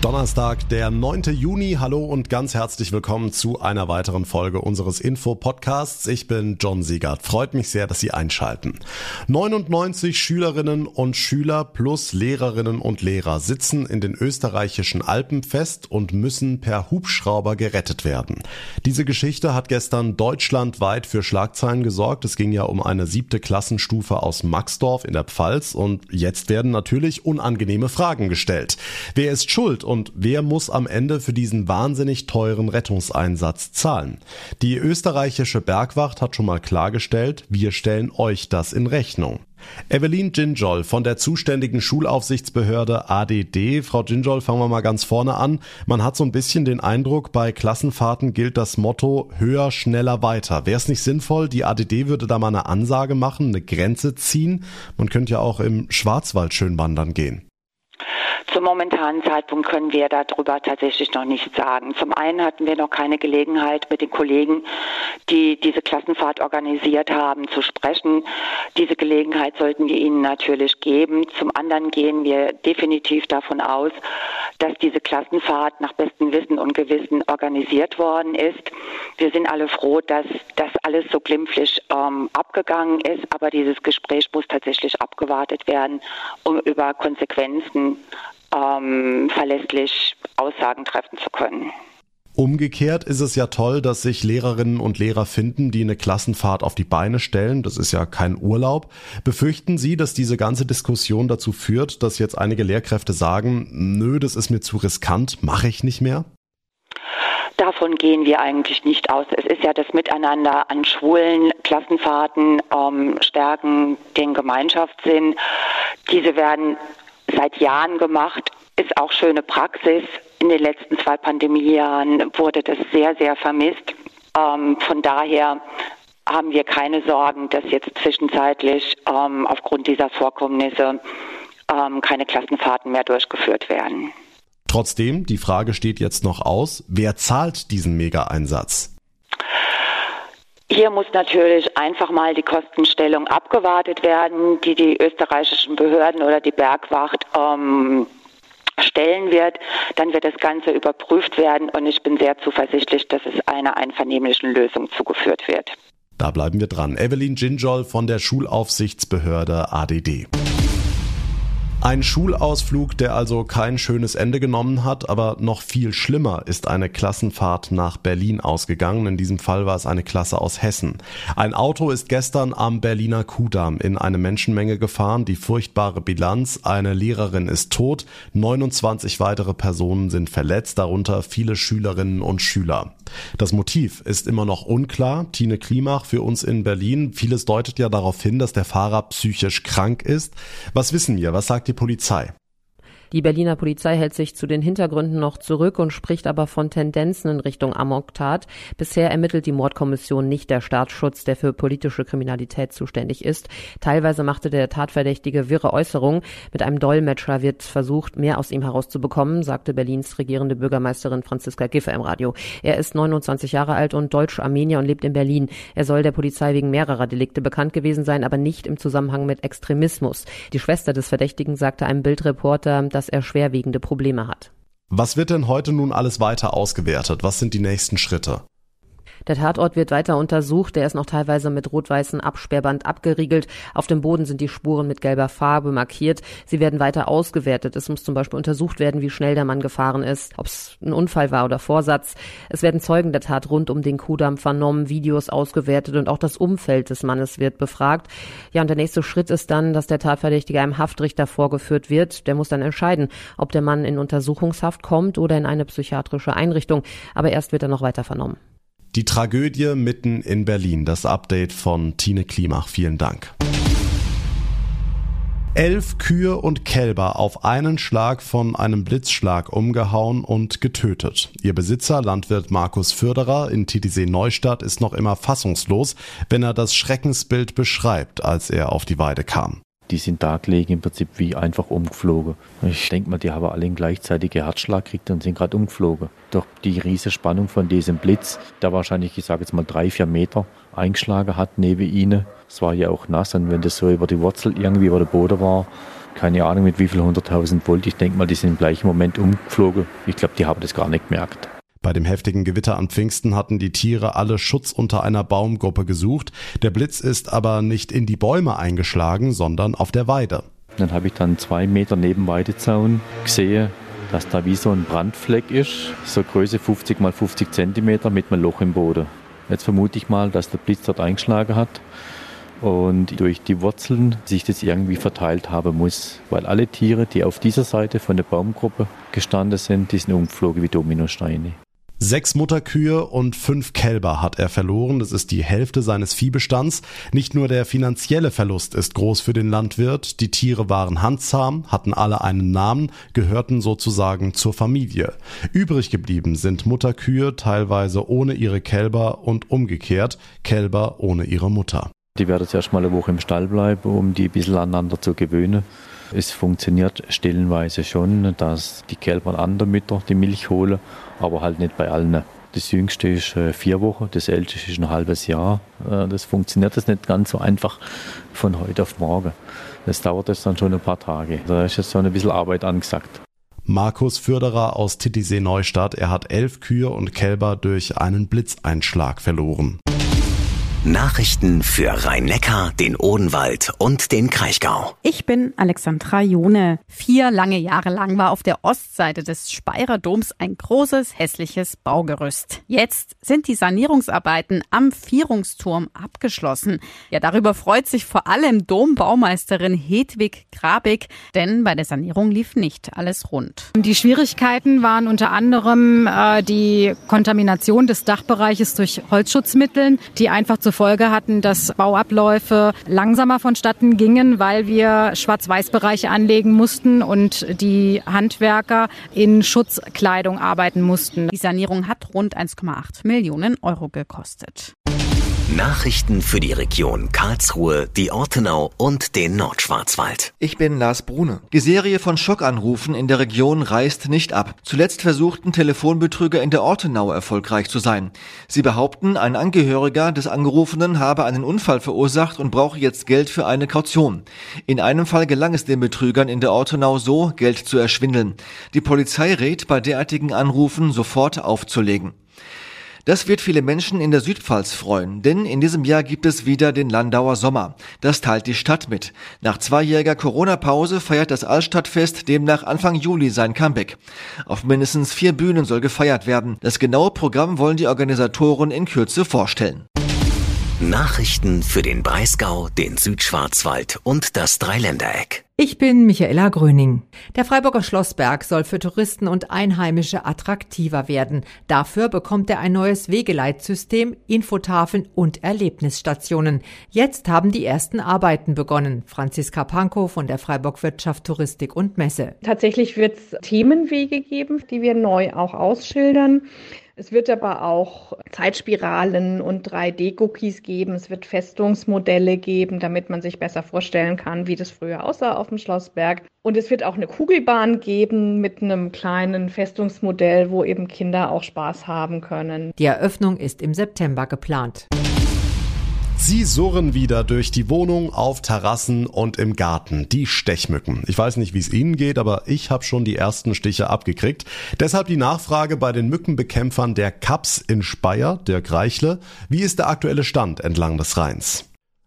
Donnerstag, der 9. Juni. Hallo und ganz herzlich willkommen zu einer weiteren Folge unseres Info-Podcasts. Ich bin John Siegert. Freut mich sehr, dass Sie einschalten. 99 Schülerinnen und Schüler plus Lehrerinnen und Lehrer sitzen in den österreichischen Alpen fest und müssen per Hubschrauber gerettet werden. Diese Geschichte hat gestern deutschlandweit für Schlagzeilen gesorgt. Es ging ja um eine siebte Klassenstufe aus Maxdorf in der Pfalz und jetzt werden natürlich unangenehme Fragen gestellt. Wer ist schuld und wer muss am Ende für diesen wahnsinnig teuren Rettungseinsatz zahlen? Die österreichische Bergwacht hat schon mal klargestellt, wir stellen euch das in Rechnung. Evelyn Ginjol von der zuständigen Schulaufsichtsbehörde ADD. Frau Ginjol, fangen wir mal ganz vorne an. Man hat so ein bisschen den Eindruck, bei Klassenfahrten gilt das Motto höher, schneller, weiter. Wäre es nicht sinnvoll, die ADD würde da mal eine Ansage machen, eine Grenze ziehen? Man könnte ja auch im Schwarzwald schön wandern gehen. Zum momentanen Zeitpunkt können wir darüber tatsächlich noch nichts sagen. Zum einen hatten wir noch keine Gelegenheit, mit den Kollegen, die diese Klassenfahrt organisiert haben, zu sprechen. Diese Gelegenheit sollten wir ihnen natürlich geben. Zum anderen gehen wir definitiv davon aus, dass diese Klassenfahrt nach bestem Wissen und Gewissen organisiert worden ist. Wir sind alle froh, dass das alles so glimpflich ähm, abgegangen ist, aber dieses Gespräch muss tatsächlich abgewartet werden, um über Konsequenzen ähm, verlässlich Aussagen treffen zu können. Umgekehrt ist es ja toll, dass sich Lehrerinnen und Lehrer finden, die eine Klassenfahrt auf die Beine stellen. Das ist ja kein Urlaub. Befürchten Sie, dass diese ganze Diskussion dazu führt, dass jetzt einige Lehrkräfte sagen, nö, das ist mir zu riskant, mache ich nicht mehr? Davon gehen wir eigentlich nicht aus. Es ist ja das Miteinander an schwulen Klassenfahrten ähm, stärken den Gemeinschaftssinn. Diese werden seit Jahren gemacht, ist auch schöne Praxis. In den letzten zwei Pandemiejahren wurde das sehr, sehr vermisst. Ähm, von daher haben wir keine Sorgen, dass jetzt zwischenzeitlich ähm, aufgrund dieser Vorkommnisse ähm, keine Klassenfahrten mehr durchgeführt werden. Trotzdem, die Frage steht jetzt noch aus, wer zahlt diesen Mega-Einsatz? Hier muss natürlich einfach mal die Kostenstellung abgewartet werden, die die österreichischen Behörden oder die Bergwacht ähm, stellen wird. Dann wird das Ganze überprüft werden und ich bin sehr zuversichtlich, dass es einer einvernehmlichen Lösung zugeführt wird. Da bleiben wir dran. Evelyn Ginjol von der Schulaufsichtsbehörde ADD. Ein Schulausflug, der also kein schönes Ende genommen hat, aber noch viel schlimmer ist eine Klassenfahrt nach Berlin ausgegangen. In diesem Fall war es eine Klasse aus Hessen. Ein Auto ist gestern am Berliner Kudamm in eine Menschenmenge gefahren. Die furchtbare Bilanz, eine Lehrerin ist tot, 29 weitere Personen sind verletzt, darunter viele Schülerinnen und Schüler. Das Motiv ist immer noch unklar. Tine Klimach für uns in Berlin. Vieles deutet ja darauf hin, dass der Fahrer psychisch krank ist. Was wissen wir? Was sagt die Polizei. Die Berliner Polizei hält sich zu den Hintergründen noch zurück und spricht aber von Tendenzen in Richtung Amoktat. Bisher ermittelt die Mordkommission nicht der Staatsschutz, der für politische Kriminalität zuständig ist. Teilweise machte der Tatverdächtige wirre Äußerungen. Mit einem Dolmetscher wird versucht, mehr aus ihm herauszubekommen, sagte Berlins regierende Bürgermeisterin Franziska Giffey im Radio. Er ist 29 Jahre alt und Deutsch-Armenier und lebt in Berlin. Er soll der Polizei wegen mehrerer Delikte bekannt gewesen sein, aber nicht im Zusammenhang mit Extremismus. Die Schwester des Verdächtigen sagte einem Bildreporter, dass er schwerwiegende Probleme hat. Was wird denn heute nun alles weiter ausgewertet? Was sind die nächsten Schritte? Der Tatort wird weiter untersucht. Der ist noch teilweise mit rot-weißem Absperrband abgeriegelt. Auf dem Boden sind die Spuren mit gelber Farbe markiert. Sie werden weiter ausgewertet. Es muss zum Beispiel untersucht werden, wie schnell der Mann gefahren ist, ob es ein Unfall war oder Vorsatz. Es werden Zeugen der Tat rund um den Kudamm vernommen, Videos ausgewertet und auch das Umfeld des Mannes wird befragt. Ja, und der nächste Schritt ist dann, dass der Tatverdächtige einem Haftrichter vorgeführt wird. Der muss dann entscheiden, ob der Mann in Untersuchungshaft kommt oder in eine psychiatrische Einrichtung. Aber erst wird er noch weiter vernommen. Die Tragödie mitten in Berlin. Das Update von Tine Klimach. Vielen Dank. Elf Kühe und Kälber auf einen Schlag von einem Blitzschlag umgehauen und getötet. Ihr Besitzer, Landwirt Markus Förderer in Titisee Neustadt, ist noch immer fassungslos, wenn er das Schreckensbild beschreibt, als er auf die Weide kam. Die sind da gelegen im Prinzip wie einfach umgeflogen. Ich denke mal, die haben alle einen gleichzeitigen Herzschlag gekriegt und sind gerade umgeflogen. Doch die riesige Spannung von diesem Blitz, der wahrscheinlich, ich sage jetzt mal drei, vier Meter eingeschlagen hat neben ihnen. Es war ja auch nass und wenn das so über die Wurzel irgendwie über der Boden war, keine Ahnung mit wie viel hunderttausend Volt, ich denke mal, die sind im gleichen Moment umgeflogen. Ich glaube, die haben das gar nicht gemerkt. Bei dem heftigen Gewitter an Pfingsten hatten die Tiere alle Schutz unter einer Baumgruppe gesucht. Der Blitz ist aber nicht in die Bäume eingeschlagen, sondern auf der Weide. Dann habe ich dann zwei Meter neben Weidezaun gesehen, dass da wie so ein Brandfleck ist, so Größe 50 mal 50 Zentimeter mit einem Loch im Boden. Jetzt vermute ich mal, dass der Blitz dort eingeschlagen hat und durch die Wurzeln sich das irgendwie verteilt haben muss, weil alle Tiere, die auf dieser Seite von der Baumgruppe gestanden sind, die sind umgeflogen wie Dominosteine. Sechs Mutterkühe und fünf Kälber hat er verloren. Das ist die Hälfte seines Viehbestands. Nicht nur der finanzielle Verlust ist groß für den Landwirt. Die Tiere waren handzahm, hatten alle einen Namen, gehörten sozusagen zur Familie. Übrig geblieben sind Mutterkühe teilweise ohne ihre Kälber und umgekehrt Kälber ohne ihre Mutter. Die werden zuerst mal eine Woche im Stall bleiben, um die ein bisschen aneinander zu gewöhnen. Es funktioniert stellenweise schon, dass die Kälber an der Mütter die Milch holen, aber halt nicht bei allen. Das jüngste ist äh, vier Wochen, das älteste ist ein halbes Jahr. Äh, das funktioniert das nicht ganz so einfach von heute auf morgen. Das dauert jetzt dann schon ein paar Tage. Da ist jetzt so ein bisschen Arbeit angesagt. Markus Förderer aus Titisee Neustadt, er hat elf Kühe und Kälber durch einen Blitzeinschlag verloren. Nachrichten für Rhein-Neckar, den Odenwald und den Kraichgau. Ich bin Alexandra Jone. Vier lange Jahre lang war auf der Ostseite des Speyerer Doms ein großes, hässliches Baugerüst. Jetzt sind die Sanierungsarbeiten am Vierungsturm abgeschlossen. Ja, darüber freut sich vor allem Dombaumeisterin Hedwig Grabig, denn bei der Sanierung lief nicht alles rund. Die Schwierigkeiten waren unter anderem äh, die Kontamination des Dachbereiches durch Holzschutzmitteln, die einfach zu zur Folge hatten, dass Bauabläufe langsamer vonstatten gingen, weil wir Schwarz-Weiß-Bereiche anlegen mussten und die Handwerker in Schutzkleidung arbeiten mussten. Die Sanierung hat rund 1,8 Millionen Euro gekostet. Nachrichten für die Region Karlsruhe, die Ortenau und den Nordschwarzwald. Ich bin Lars Brune. Die Serie von Schockanrufen in der Region reißt nicht ab. Zuletzt versuchten Telefonbetrüger in der Ortenau erfolgreich zu sein. Sie behaupten, ein Angehöriger des Angerufenen habe einen Unfall verursacht und brauche jetzt Geld für eine Kaution. In einem Fall gelang es den Betrügern in der Ortenau so, Geld zu erschwindeln. Die Polizei rät, bei derartigen Anrufen sofort aufzulegen. Das wird viele Menschen in der Südpfalz freuen, denn in diesem Jahr gibt es wieder den Landauer Sommer. Das teilt die Stadt mit. Nach zweijähriger Corona-Pause feiert das Altstadtfest demnach Anfang Juli sein Comeback. Auf mindestens vier Bühnen soll gefeiert werden. Das genaue Programm wollen die Organisatoren in Kürze vorstellen. Nachrichten für den Breisgau, den Südschwarzwald und das Dreiländereck. Ich bin Michaela Gröning. Der Freiburger Schlossberg soll für Touristen und Einheimische attraktiver werden. Dafür bekommt er ein neues Wegeleitsystem, Infotafeln und Erlebnisstationen. Jetzt haben die ersten Arbeiten begonnen. Franziska Pankow von der Freiburg Wirtschaft, Touristik und Messe. Tatsächlich wird es Themenwege geben, die wir neu auch ausschildern. Es wird aber auch Zeitspiralen und 3D-Cookies geben. Es wird Festungsmodelle geben, damit man sich besser vorstellen kann, wie das früher aussah auf dem Schlossberg. Und es wird auch eine Kugelbahn geben mit einem kleinen Festungsmodell, wo eben Kinder auch Spaß haben können. Die Eröffnung ist im September geplant. Sie surren wieder durch die Wohnung, auf Terrassen und im Garten. Die Stechmücken. Ich weiß nicht, wie es Ihnen geht, aber ich habe schon die ersten Stiche abgekriegt. Deshalb die Nachfrage bei den Mückenbekämpfern der Kaps in Speyer, der Greichle. Wie ist der aktuelle Stand entlang des Rheins?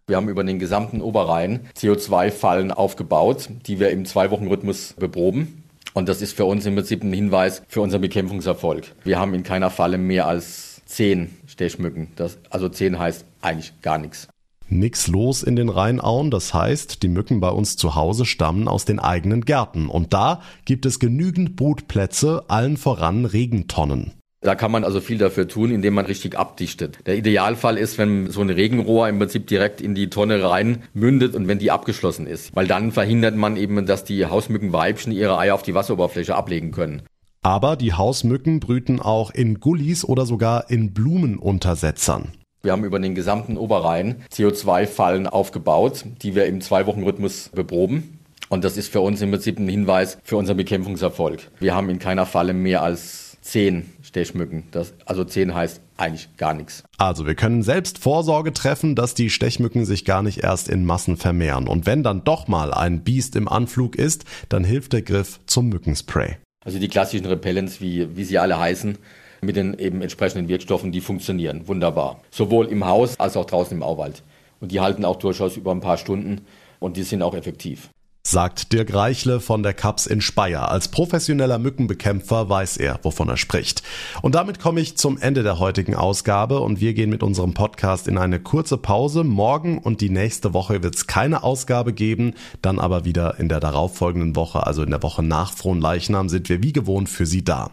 Wir haben über den gesamten Oberrhein CO2-Fallen aufgebaut, die wir im Zwei-Wochen-Rhythmus beproben. Und das ist für uns im Prinzip ein Hinweis für unseren Bekämpfungserfolg. Wir haben in keiner Falle mehr als zehn Stechmücken. Das, also zehn heißt eigentlich gar nichts. Nix los in den Rheinauen, das heißt, die Mücken bei uns zu Hause stammen aus den eigenen Gärten. Und da gibt es genügend Brutplätze, allen voran Regentonnen. Da kann man also viel dafür tun, indem man richtig abdichtet. Der Idealfall ist, wenn so ein Regenrohr im Prinzip direkt in die Tonne rein mündet und wenn die abgeschlossen ist. Weil dann verhindert man eben, dass die Hausmückenweibchen ihre Eier auf die Wasseroberfläche ablegen können. Aber die Hausmücken brüten auch in Gullis oder sogar in Blumenuntersetzern. Wir haben über den gesamten Oberrhein CO2-Fallen aufgebaut, die wir im Zwei-Wochen-Rhythmus beproben. Und das ist für uns im Prinzip ein Hinweis für unseren Bekämpfungserfolg. Wir haben in keiner Falle mehr als zehn Stechmücken. Das, also zehn heißt eigentlich gar nichts. Also wir können selbst Vorsorge treffen, dass die Stechmücken sich gar nicht erst in Massen vermehren. Und wenn dann doch mal ein Biest im Anflug ist, dann hilft der Griff zum Mückenspray. Also die klassischen Repellents, wie, wie sie alle heißen, mit den eben entsprechenden Wirkstoffen, die funktionieren wunderbar. Sowohl im Haus als auch draußen im Auwald. Und die halten auch durchaus über ein paar Stunden und die sind auch effektiv sagt Dirk Reichle von der Kaps in Speyer. Als professioneller Mückenbekämpfer weiß er, wovon er spricht. Und damit komme ich zum Ende der heutigen Ausgabe und wir gehen mit unserem Podcast in eine kurze Pause. Morgen und die nächste Woche wird es keine Ausgabe geben, dann aber wieder in der darauffolgenden Woche, also in der Woche nach Frohnleichnam, sind wir wie gewohnt für Sie da.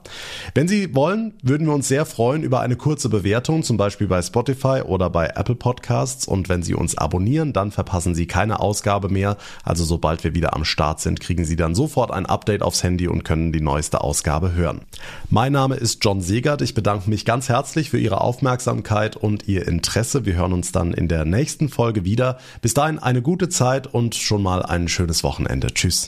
Wenn Sie wollen, würden wir uns sehr freuen über eine kurze Bewertung, zum Beispiel bei Spotify oder bei Apple Podcasts. Und wenn Sie uns abonnieren, dann verpassen Sie keine Ausgabe mehr. Also sobald wir wieder am Start sind, kriegen Sie dann sofort ein Update aufs Handy und können die neueste Ausgabe hören. Mein Name ist John Segert. Ich bedanke mich ganz herzlich für Ihre Aufmerksamkeit und Ihr Interesse. Wir hören uns dann in der nächsten Folge wieder. Bis dahin eine gute Zeit und schon mal ein schönes Wochenende. Tschüss.